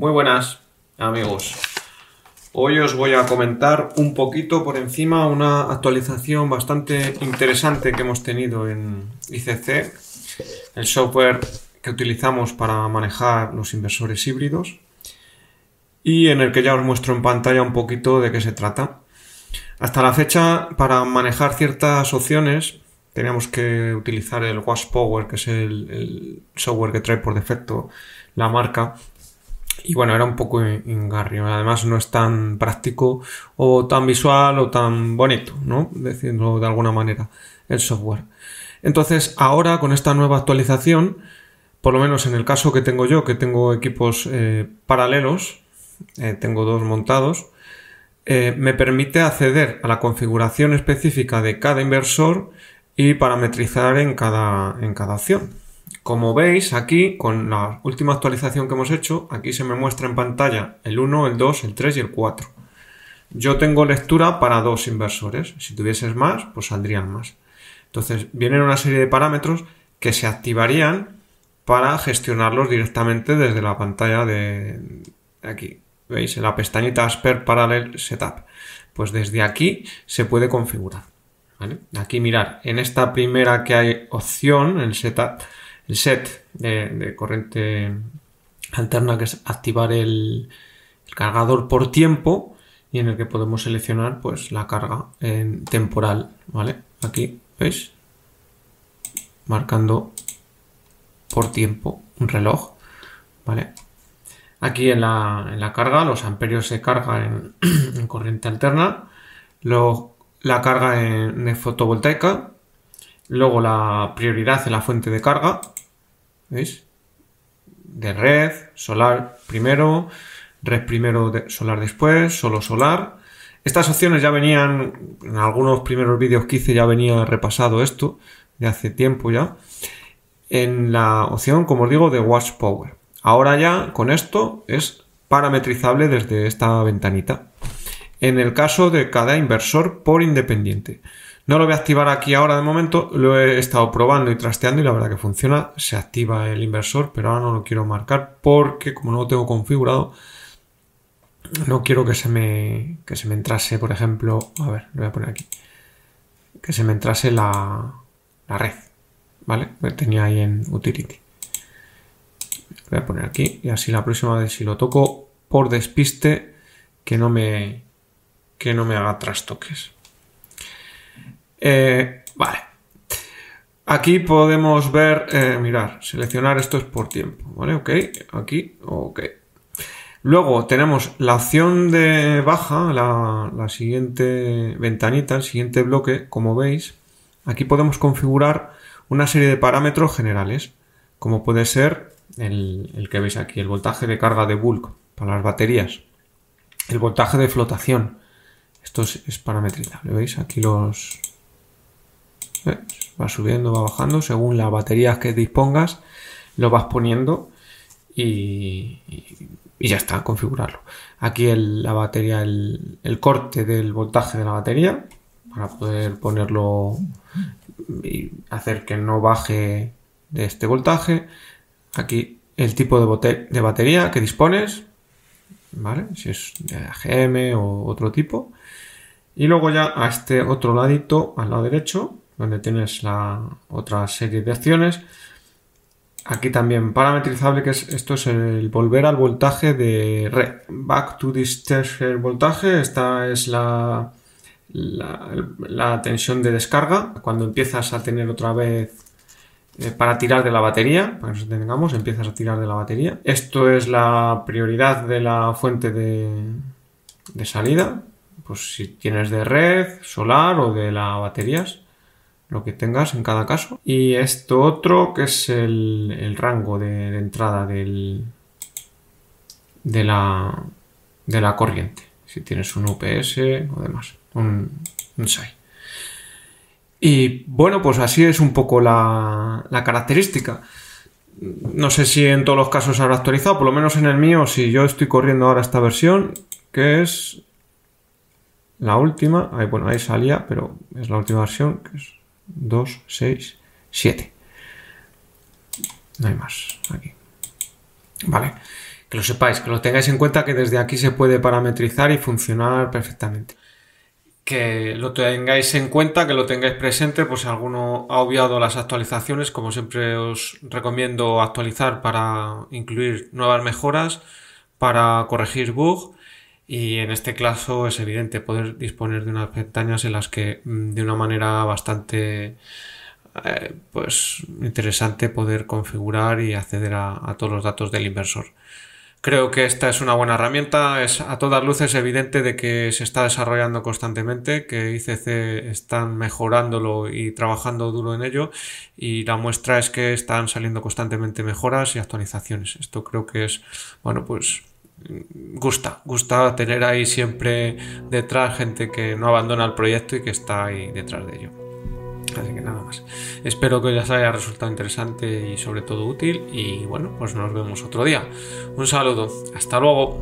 Muy buenas amigos. Hoy os voy a comentar un poquito por encima una actualización bastante interesante que hemos tenido en ICC, el software que utilizamos para manejar los inversores híbridos y en el que ya os muestro en pantalla un poquito de qué se trata. Hasta la fecha, para manejar ciertas opciones, teníamos que utilizar el Power, que es el, el software que trae por defecto la marca y bueno, era un poco engarrio. Además, no es tan práctico o tan visual o tan bonito, ¿no? Decirlo de alguna manera, el software. Entonces, ahora con esta nueva actualización, por lo menos en el caso que tengo yo, que tengo equipos eh, paralelos, eh, tengo dos montados, eh, me permite acceder a la configuración específica de cada inversor y parametrizar en cada, en cada opción. Como veis aquí, con la última actualización que hemos hecho, aquí se me muestra en pantalla el 1, el 2, el 3 y el 4. Yo tengo lectura para dos inversores. Si tuvieses más, pues saldrían más. Entonces, vienen una serie de parámetros que se activarían para gestionarlos directamente desde la pantalla de aquí. ¿Veis? En la pestañita Asper Parallel Setup. Pues desde aquí se puede configurar. Aquí mirar, en esta primera que hay opción, el Setup, set de, corriente alterna, que es activar el, cargador por tiempo y en el que podemos seleccionar pues la carga en temporal, ¿vale? Aquí, ¿veis? Marcando por tiempo un reloj, ¿vale? Aquí en la, carga, los amperios se cargan en, corriente alterna, luego la carga en, fotovoltaica, luego la prioridad en la fuente de carga, ¿Veis? De red, solar primero, red primero, solar después, solo solar. Estas opciones ya venían, en algunos primeros vídeos que hice ya venía repasado esto, de hace tiempo ya, en la opción, como os digo, de Watch Power. Ahora ya con esto es parametrizable desde esta ventanita. En el caso de cada inversor por independiente. No lo voy a activar aquí ahora de momento, lo he estado probando y trasteando y la verdad que funciona. Se activa el inversor, pero ahora no lo quiero marcar porque como no lo tengo configurado, no quiero que se me, que se me entrase, por ejemplo, a ver, lo voy a poner aquí, que se me entrase la, la red, ¿vale? Que tenía ahí en Utility. Voy a poner aquí y así la próxima vez si lo toco por despiste, que no me, que no me haga trastoques. Eh, vale. Aquí podemos ver, eh, mirar, seleccionar esto es por tiempo, ¿vale? Ok, aquí, ok. Luego tenemos la opción de baja, la, siguiente ventanita, el siguiente bloque, como veis, aquí podemos configurar una serie de parámetros generales, como puede ser el, que veis aquí, el voltaje de carga de bulk para las baterías, el voltaje de flotación, esto es, es parametrizable, ¿veis? Aquí los, Va subiendo, va bajando, según las baterías que dispongas, lo vas poniendo y, ya está, configurarlo. Aquí la batería, el, corte del voltaje de la batería, para poder ponerlo y hacer que no baje de este voltaje. Aquí el tipo de, de batería que dispones, ¿vale? Si es de AGM o otro tipo. Y luego ya a este otro ladito, al lado derecho, donde tienes la otra serie de acciones. Aquí también parametrizable, que es esto es el volver al voltaje de red. Back to this voltaje. Esta es la, la, tensión de descarga. Cuando empiezas a tener otra vez eh, para tirar de la batería, para que nos tengamos, empiezas a tirar de la batería. Esto es la prioridad de la fuente de, de salida. Pues si tienes de red, solar o de la baterías lo que tengas en cada caso. Y esto otro que es el, rango de, entrada del, de, la, de la corriente. Si tienes un UPS o demás, un, un SAI. Y bueno, pues así es un poco la, la característica. No sé si en todos los casos habrá actualizado, por lo menos en el mío, si yo estoy corriendo ahora esta versión, que es la última, ahí, bueno, ahí salía, pero es la última versión, que es 2, 6, 7. No hay más aquí. Vale. que lo sepáis, que lo tengáis en cuenta que desde aquí se puede parametrizar y funcionar perfectamente. Que lo tengáis en cuenta, que lo tengáis presente, pues si alguno ha obviado las actualizaciones, como siempre os recomiendo actualizar para incluir nuevas mejoras, para corregir bugs y en este caso es evidente poder disponer de unas pestañas en las que mm, de una manera bastante eh, pues interesante poder configurar y acceder a, todos los datos del inversor. Creo que esta es una buena herramienta, es a todas luces evidente de que se está desarrollando constantemente, que ICC están mejorándolo y trabajando duro en ello y la muestra es que están saliendo constantemente mejoras y actualizaciones. Esto creo que es, bueno, pues gusta, gusta tener ahí siempre detrás gente que no abandona el proyecto y que está ahí detrás de ello. Así que nada más. Espero que os haya resultado interesante y sobre todo útil. Y bueno, pues nos vemos otro día. Un saludo. Hasta luego.